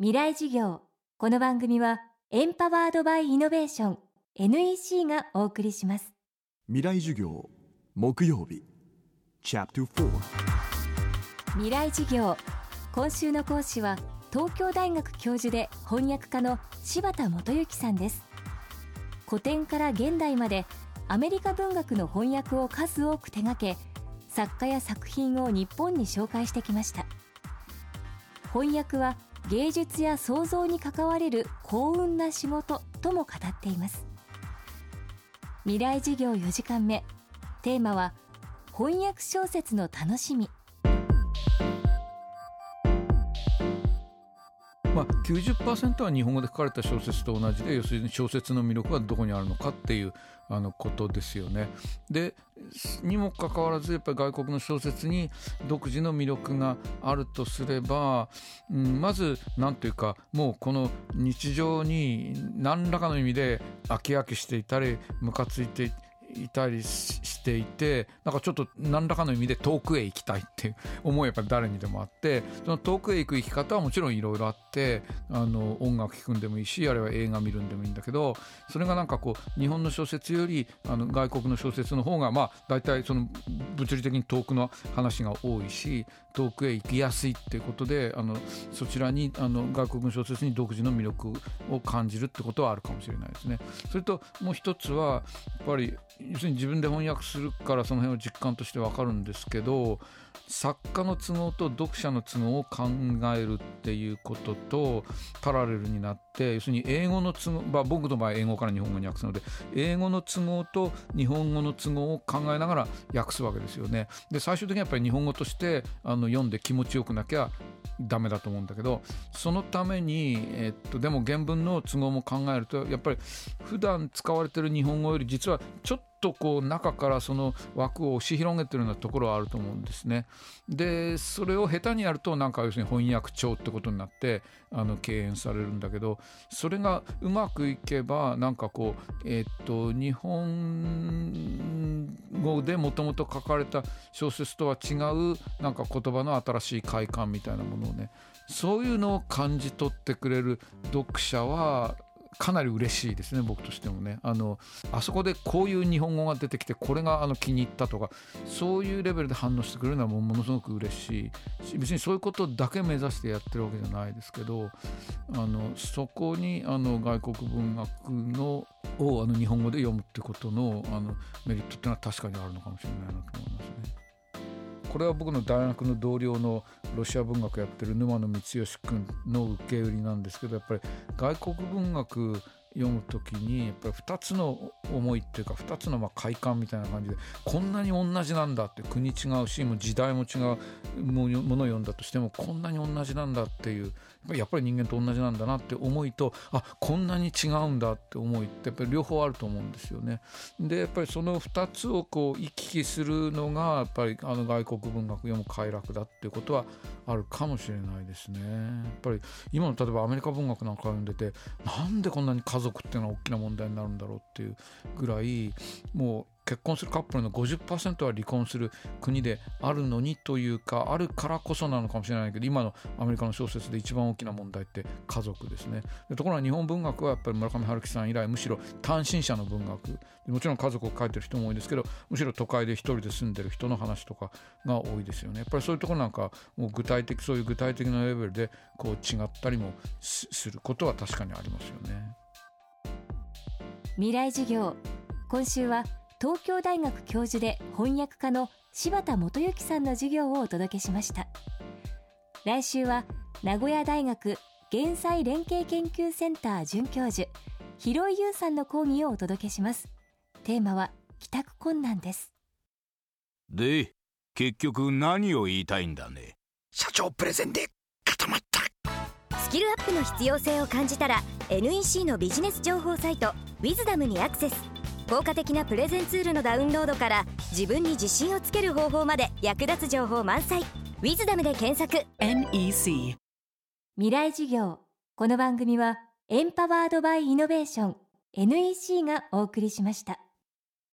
未来事業。この番組はエンパワードバイイノベーション NEC がお送りします。未来授業木曜日未来事業。今週の講師は東京大学教授で翻訳家の柴田元幸さんです。古典から現代までアメリカ文学の翻訳を数多く手掛け作家や作品を日本に紹介してきました。翻訳は芸術や創造に関われる幸運な仕事とも語っています。未来事業4時間目。テーマは翻訳小説の楽しみ。90%は日本語で書かれた小説と同じで要するに小説の魅力はどこにあるのかっていうあのことですよね。でにもかかわらずやっぱり外国の小説に独自の魅力があるとすれば、うん、まず何というかもうこの日常に何らかの意味で飽き飽きしていたりムカついていたりしていてなんかちょっと何らかの意味で遠くへ行きたいっていう 思いやっぱり誰にでもあってその遠くへ行く生き方はもちろんいろいろあってあの音楽聴くんでもいいしあるいは映画見るんでもいいんだけどそれがなんかこう日本の小説よりあの外国の小説の方がまあ大体その物理的に遠くの話が多いし遠くへ行きやすいっていうことであのそちらにあの外国の小説に独自の魅力を感じるってことはあるかもしれないですね。それともう一つはやっぱり要するに自分で翻訳するからその辺を実感として分かるんですけど作家の都合と読者の都合を考えるっていうこととパラレルになって要するに英語の都合、まあ、僕の場合英語から日本語に訳すので英語の都合と日本語の都合を考えながら訳すわけですよね。で最終的にやっぱり日本語としてあの読んで気持ちよくなきゃダメだと思うんだけどそのために、えっと、でも原文の都合も考えるとやっぱり普段使われてる日本語より実はちょっとこう中からその枠を押し広げてるようなところはあると思うんですね。でそれを下手にやるとなんか要するに翻訳帳ってことになってあの敬遠されるんだけどそれがうまくいけばなんかこうえっと日本語でもともと書かれた小説とは違うなんか言葉の新しい快感みたいなものをねそういうのを感じ取ってくれる読者はかなり嬉しいですね僕としてもねあのあそこでこういう日本語が出てきてこれがあの気に入ったとかそういうレベルで反応してくれるのはもものすごく嬉しい別にそういうことだけ目指してやってるわけじゃないですけどあのそこにあの外国文学のをあの日本語で読むってことのあのメリットっていうのは確かにあるのかもしれないなと思います。これは僕の大学の同僚のロシア文学やってる沼野光義君の受け売りなんですけどやっぱり外国文学読む時にやっぱり2つの思いっていうか2つのまあ快感みたいな感じでこんなに同じなんだって国違うしもう時代も違うものを読んだとしてもこんなに同じなんだっていうやっぱり人間と同じなんだなって思いとあこんなに違うんだって思いってやっぱり両方あると思うんですよね。でやっぱりその2つをこう行き来するのがやっぱりあの外国文学読む快楽だっていうことはあるかもしれないですね。やっぱり今の例えばアメリカ文学なんか読んでてなんでこんなに家族っていうのは大きな問題になるんだろうっていうぐらいもう結婚するカップルの50%は離婚する国であるのにというかあるからこそなのかもしれないけど今のアメリカの小説で一番大きな問題って家族ですね。でところが日本文学はやっぱり村上春樹さん以来むしろ単身者の文学。もちろん家族を書いてる人も多いですけどむしろ都会で一人で住んでる人の話とかが多いですよね。やっぱりそういうところなんかもう具体的そういう具体的なレベルでこう違ったりもすることは確かにありますよね。未来授業。今週は東京大学教授で翻訳家の柴田元幸さんの授業をお届けしました。来週は名古屋大学減災連携研究センター准教授広井優さんの講義をお届けします。テーマは帰宅困難です。で結局何を言いたいんだね。社長プレゼンで固まった。スキルアップの必要性を感じたら NEC のビジネス情報サイト「ウィズダムにアクセス。効果的なプレゼンツールのダウンロードから自分に自信をつける方法まで役立つ情報満載「ウィズダムで検索。NEC 未来授業。この番組はエンパワードバイイノベーション。NEC がお送りしました